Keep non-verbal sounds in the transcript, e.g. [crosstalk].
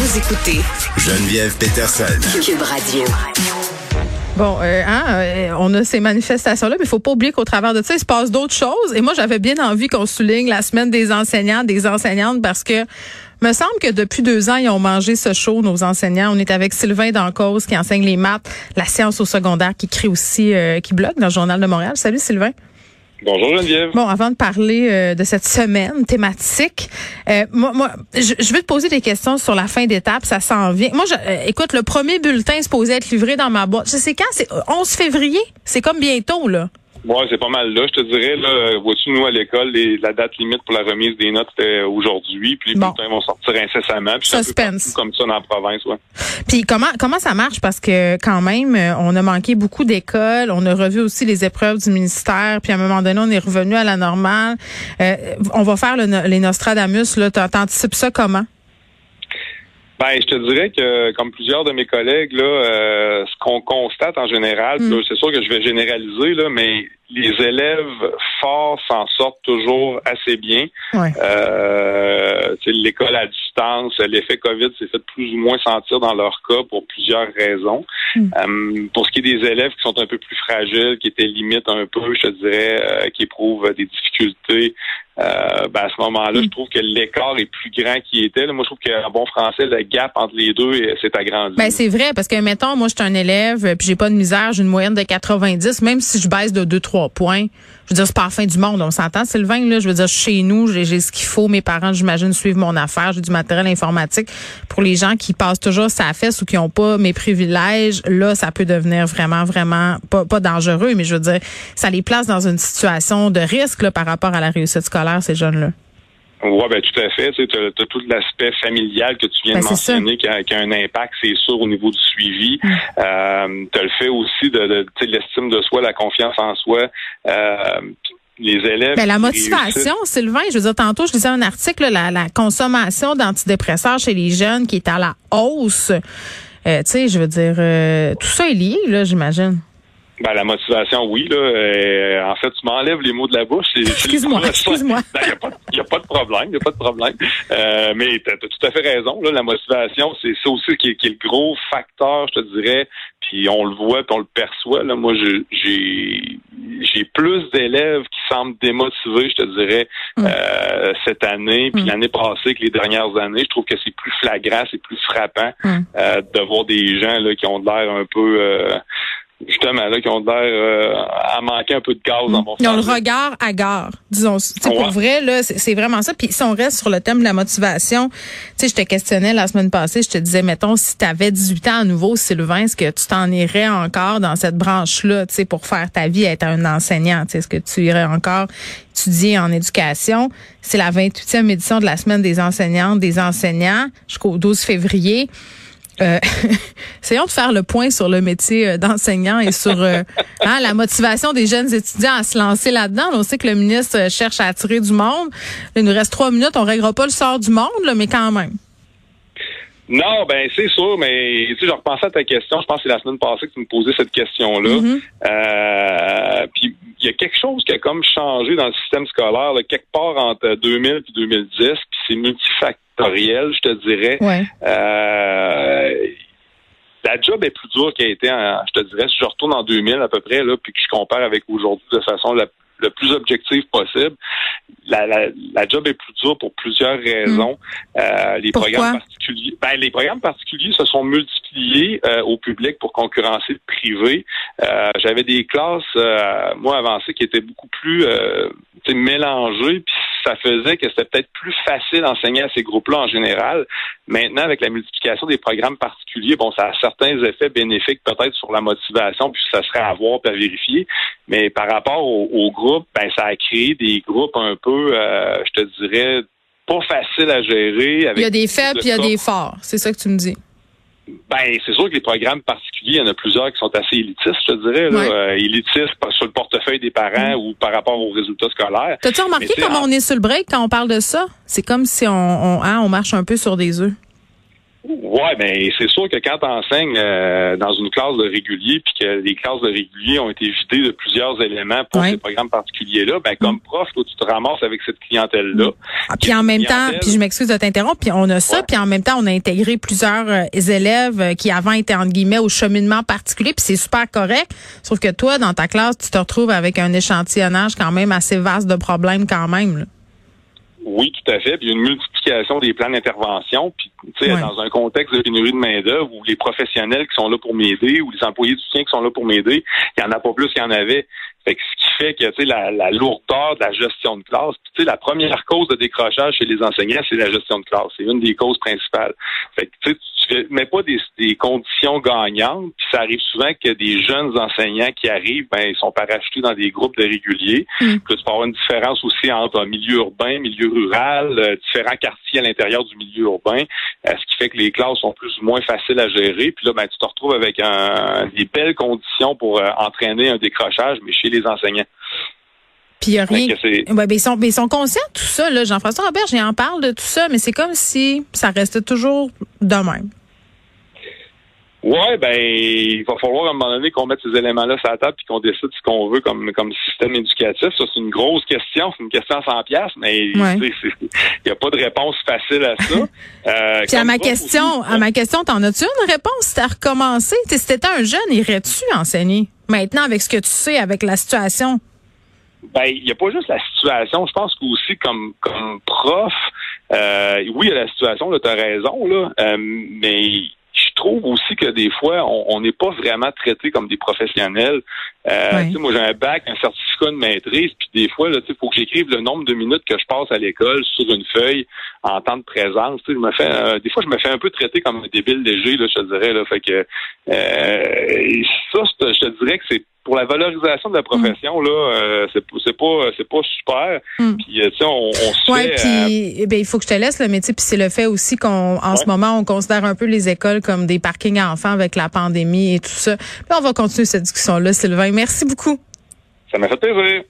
Vous écoutez Geneviève Peterson. Cube Radio. Bon, euh, hein, euh, on a ces manifestations-là, mais il faut pas oublier qu'au travers de ça, il se passe d'autres choses. Et moi, j'avais bien envie qu'on souligne la semaine des enseignants, des enseignantes, parce que me semble que depuis deux ans, ils ont mangé ce show, nos enseignants. On est avec Sylvain Dancause, qui enseigne les maths, la science au secondaire, qui crée aussi, euh, qui blogue dans le Journal de Montréal. Salut Sylvain. Bonjour Geneviève. Bon, avant de parler euh, de cette semaine thématique, euh, moi, moi je, je, te poser des questions sur la fin d'étape, ça s'en vient. Moi, je, euh, écoute, le premier bulletin est supposé être livré dans ma boîte. Je sais quand, c'est 11 février? C'est comme bientôt, là. Ouais, c'est pas mal là. Je te dirais, là, vois-tu, nous, à l'école, la date limite pour la remise des notes, c'était aujourd'hui. Puis les Bon. bulletins vont sortir incessamment. Puis Suspense. comme ça dans la province, ouais. Puis comment comment ça marche? Parce que quand même euh, on a manqué beaucoup d'écoles, on a revu aussi les épreuves du ministère, puis à un moment donné on est revenu à la normale. Euh, on va faire le, les Nostradamus là, T'an- t'anticipes ça comment? Ben, je te dirais que, comme plusieurs de mes collègues, là, euh, ce qu'on constate en général, Mm. là, c'est sûr que je vais généraliser, là, mais les élèves forts s'en sortent toujours assez bien. Ouais. Euh, l'école à distance, l'effet COVID s'est fait plus ou moins sentir dans leur cas pour plusieurs raisons. Mm. Euh, pour ce qui est des élèves qui sont un peu plus fragiles, qui étaient limite un peu, je te dirais, euh, qui éprouvent des difficultés, euh, ben à ce moment-là, Mm. je trouve que l'écart est plus grand qu'il était. là. Moi, je trouve qu'en bon français, le gap entre les deux s'est agrandi. Ben c'est vrai parce que mettons moi je suis un élève puis j'ai pas de misère, j'ai une moyenne de 90 même si je baisse de 2 3 points. Je veux dire c'est pas la fin du monde, on s'entend Sylvain là, je veux dire chez nous, j'ai ce qu'il faut, mes parents j'imagine suivent mon affaire, j'ai du matériel informatique. Pour les gens qui passent toujours sa fesse ou qui ont pas mes privilèges, là ça peut devenir vraiment vraiment pas pas dangereux. Mais je veux dire ça les place dans une situation de risque par rapport à la réussite scolaire ces jeunes là. Oui, ben tout à fait. Tu as, tout l'aspect familial que tu viens Ben, de mentionner qui a, qui a un impact, c'est sûr, au niveau du suivi. Euh, tu as le fait aussi de, de l'estime de soi, la confiance en soi. Euh, les élèves. Ben, la motivation, Sylvain, je veux dire, tantôt, je lisais un article, là, la, la consommation d'antidépresseurs chez les jeunes qui est à la hausse. Euh, tu sais, je veux dire, euh, tout ça est lié, là, j'imagine. Ben, la motivation, oui. Là, Euh, en fait, tu m'enlèves les mots de la bouche. C'est Excuse-moi, le- excuse-moi. [laughs] Ben, y a pas, y a pas de problème, y a pas de problème. Euh, mais tu as, tout à fait raison. Là, la motivation, c'est ça aussi qui est, qui est le gros facteur, je te dirais. Puis on le voit, puis on le perçoit. Là, moi, j'ai j'ai plus d'élèves qui semblent démotivés, je te dirais, Mm. euh, cette année, puis Mm. l'année passée que les dernières années. Je trouve que c'est plus flagrant, c'est plus frappant Mm. euh, de voir des gens là, qui ont de l'air un peu euh, justement là, qui ont l'air euh, à manquer un peu de gaz dans mon Ils ont le regard à gare, disons. Tu sais, pour Ouais. vrai, là, c'est c'est vraiment ça. Puis si on reste sur le thème de la motivation, tu sais, je te questionnais la semaine passée, je te disais, mettons, si tu avais 18 ans à nouveau, Sylvain, est-ce que tu t'en irais encore dans cette branche-là, tu sais, pour faire ta vie, être un enseignant? Tu sais, est-ce que tu irais encore étudier en éducation? C'est la 28e édition de la semaine des enseignantes, des enseignants, jusqu'au 12 février. Euh, [laughs] essayons de faire le point sur le métier euh, d'enseignant et sur euh, [laughs] hein, la motivation des jeunes étudiants à se lancer là-dedans. On sait que le ministre cherche à attirer du monde. Il nous reste trois minutes. On réglera pas le sort du monde, là, mais quand même. Non, ben c'est sûr, mais tu sais, je repensais à ta question. Je pense que c'est la semaine passée que tu me posais cette question-là. Mhm. Euh, puis il y a quelque chose qui a comme changé dans le système scolaire, là, quelque part entre 2000 et 2010, puis c'est multifactoriel, je te dirais. Ouais. Euh, la job est plus dure qu'elle été, en- je te dirais, si je retourne en 2000 à peu près, là, puis que je compare avec aujourd'hui de façon la, le plus objective possible, la, la, la job est plus dure pour plusieurs raisons. Euh, les Pourquoi? programmes particuliers, ben, les programmes particuliers se sont multipliés euh, au public pour concurrencer le privé. Euh, J'avais des classes, euh, moi avancées, qui étaient beaucoup plus euh, mélangées, puis ça faisait que c'était peut-être plus facile d'enseigner à ces groupes-là en général. Maintenant, avec la multiplication des programmes particuliers, bon, ça a certains effets bénéfiques peut-être sur la motivation, puis ça serait à voir puis à vérifier. Mais par rapport au, au groupe, ben ça a créé des groupes un peu, euh, je te dirais, pas faciles à gérer. Avec Il y a des faibles de puis il y a des forts. C'est ça que tu me dis. Ben, c'est sûr que les programmes particuliers, il y en a plusieurs qui sont assez élitistes, je te dirais. Là. Ouais. Euh, élitistes sur le portefeuille des parents ou par rapport aux résultats scolaires. T'as-tu remarqué comment en- on est sur le break quand on parle de ça? C'est comme si on, on, hein, on marche un peu sur des œufs. Ouais, mais c'est sûr que quand tu enseignes euh, dans une classe de régulier, puis que les classes de régulier ont été vidées de plusieurs éléments pour ces programmes particuliers-là, ben comme mm. prof, toi, tu te ramasses avec cette clientèle-là. Mm. Ah, puis en même temps, puis je m'excuse de t'interrompre, puis on a ça, puis en même temps, on a intégré plusieurs euh, élèves euh, qui avant étaient entre guillemets au cheminement particulier, puis c'est super correct. Sauf que toi, dans ta classe, tu te retrouves avec un échantillonnage quand même assez vaste de problèmes quand même. Là. Oui, tout à fait. Puis il y a une multiplication des plans d'intervention. Puis, tu sais, dans un contexte de pénurie de main-d'œuvre où les professionnels qui sont là pour m'aider ou les employés de soutien qui sont là pour m'aider, il n'y en a pas plus qu'il y en avait. Fait que ce qui fait que, tu sais, la, la, lourdeur de la gestion de classe, tu sais, la première cause de décrochage chez les enseignants, c'est la gestion de classe. C'est une des causes principales. Fait que, tu sais, mais pas des, des, conditions gagnantes. Puis ça arrive souvent que des jeunes enseignants qui arrivent, ben ils sont parachutés dans des groupes de réguliers. Mm. Puis tu peux avoir une différence aussi entre un milieu urbain, milieu rural, euh, différents quartiers à l'intérieur du milieu urbain, euh, ce qui fait que les classes sont plus ou moins faciles à gérer. Puis là, ben tu te retrouves avec un, des belles conditions pour euh, entraîner un décrochage, mais chez les enseignants. Puis il a rien. Ouais, ben, ils, sont, ben, ils sont conscients de tout ça. Là. Jean-François Robert, j'en parle de tout ça, mais c'est comme si ça restait toujours de même. Ouais, ben il va falloir à un moment donné qu'on mette ces éléments-là sur la table et qu'on décide ce qu'on veut comme comme système éducatif. Ça, c'est une grosse question, c'est une question à 100 pièces, mais il n'y a pas de réponse facile à ça. [laughs] Euh, puis à ma question, à ma question, t'en as-tu une réponse? Si t'as recommencé? T'sais, si t'étais un jeune, irais-tu enseigner? Maintenant, avec ce que tu sais, avec la situation? Ben, il n'y a pas juste la situation. Je pense qu'aussi comme comme prof, euh, oui, il y a la situation, tu as raison, là, euh, mais trouve aussi que des fois, on n'est pas vraiment traité comme des professionnels. Euh, Moi, j'ai un bac, un certificat de maîtrise, puis des fois, il faut que j'écrive le nombre de minutes que je passe à l'école sur une feuille en temps de présence. Je me fais, euh, des fois, je me fais un peu traiter comme un débile léger, là, je te dirais. Là, fait que euh, ça, je te dirais que c'est pour la valorisation de la profession, là, euh, c'est pas c'est pas super. Hmm. Puis euh, tu sais, on, on ouais, puis eh ben, il faut que je te laisse le métier. Puis c'est le fait aussi qu'on en ce moment on considère un peu les écoles comme des parkings à enfants avec la pandémie et tout ça. Puis on va continuer cette discussion là, Sylvain. Merci beaucoup. Ça m'a fait plaisir.